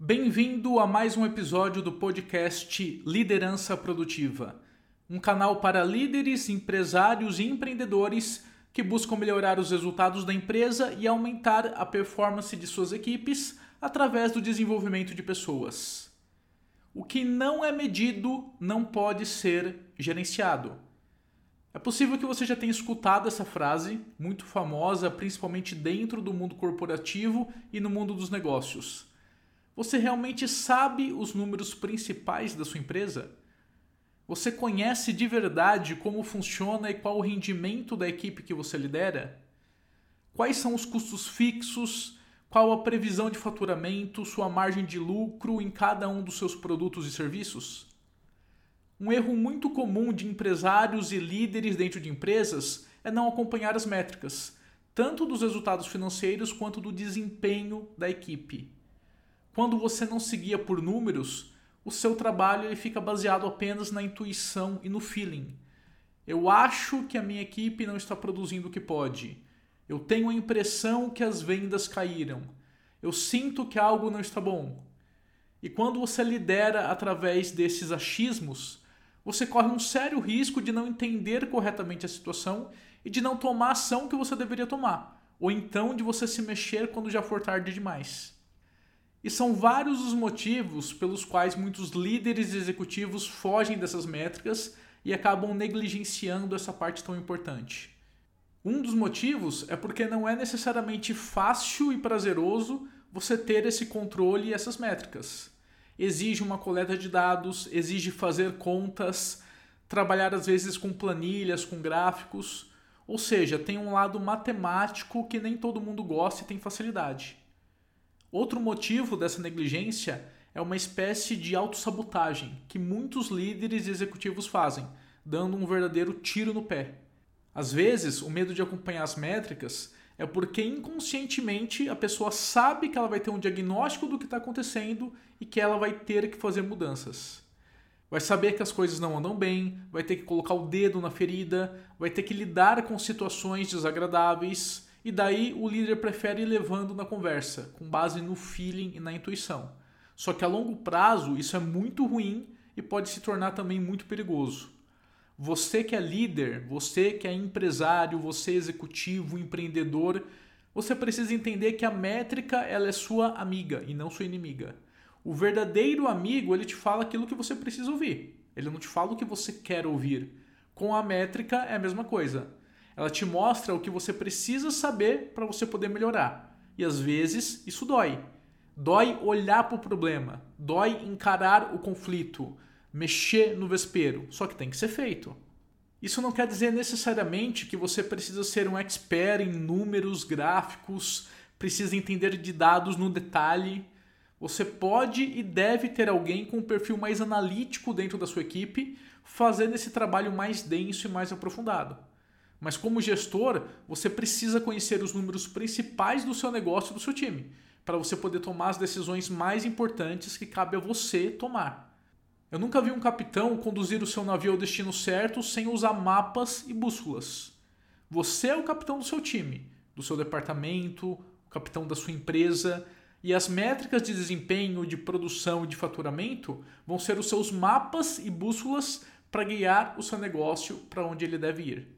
Bem-vindo a mais um episódio do podcast Liderança Produtiva, um canal para líderes, empresários e empreendedores que buscam melhorar os resultados da empresa e aumentar a performance de suas equipes através do desenvolvimento de pessoas. O que não é medido não pode ser gerenciado. É possível que você já tenha escutado essa frase, muito famosa, principalmente dentro do mundo corporativo e no mundo dos negócios. Você realmente sabe os números principais da sua empresa? Você conhece de verdade como funciona e qual o rendimento da equipe que você lidera? Quais são os custos fixos? Qual a previsão de faturamento, sua margem de lucro em cada um dos seus produtos e serviços? Um erro muito comum de empresários e líderes dentro de empresas é não acompanhar as métricas, tanto dos resultados financeiros quanto do desempenho da equipe. Quando você não seguia por números, o seu trabalho ele fica baseado apenas na intuição e no feeling. Eu acho que a minha equipe não está produzindo o que pode. Eu tenho a impressão que as vendas caíram. Eu sinto que algo não está bom. E quando você lidera através desses achismos, você corre um sério risco de não entender corretamente a situação e de não tomar a ação que você deveria tomar, ou então de você se mexer quando já for tarde demais. E são vários os motivos pelos quais muitos líderes executivos fogem dessas métricas e acabam negligenciando essa parte tão importante. Um dos motivos é porque não é necessariamente fácil e prazeroso você ter esse controle e essas métricas. Exige uma coleta de dados, exige fazer contas, trabalhar às vezes com planilhas, com gráficos, ou seja, tem um lado matemático que nem todo mundo gosta e tem facilidade. Outro motivo dessa negligência é uma espécie de autossabotagem que muitos líderes e executivos fazem, dando um verdadeiro tiro no pé. Às vezes, o medo de acompanhar as métricas é porque inconscientemente a pessoa sabe que ela vai ter um diagnóstico do que está acontecendo e que ela vai ter que fazer mudanças. Vai saber que as coisas não andam bem, vai ter que colocar o dedo na ferida, vai ter que lidar com situações desagradáveis e daí o líder prefere ir levando na conversa, com base no feeling e na intuição. Só que a longo prazo isso é muito ruim e pode se tornar também muito perigoso. Você que é líder, você que é empresário, você executivo, empreendedor, você precisa entender que a métrica ela é sua amiga e não sua inimiga. O verdadeiro amigo, ele te fala aquilo que você precisa ouvir. Ele não te fala o que você quer ouvir. Com a métrica é a mesma coisa. Ela te mostra o que você precisa saber para você poder melhorar. E às vezes isso dói. Dói olhar para o problema, dói encarar o conflito, mexer no vespeiro, só que tem que ser feito. Isso não quer dizer necessariamente que você precisa ser um expert em números, gráficos, precisa entender de dados no detalhe. Você pode e deve ter alguém com um perfil mais analítico dentro da sua equipe, fazendo esse trabalho mais denso e mais aprofundado. Mas como gestor, você precisa conhecer os números principais do seu negócio e do seu time, para você poder tomar as decisões mais importantes que cabe a você tomar. Eu nunca vi um capitão conduzir o seu navio ao destino certo sem usar mapas e bússolas. Você é o capitão do seu time, do seu departamento, o capitão da sua empresa, e as métricas de desempenho, de produção e de faturamento vão ser os seus mapas e bússolas para guiar o seu negócio para onde ele deve ir.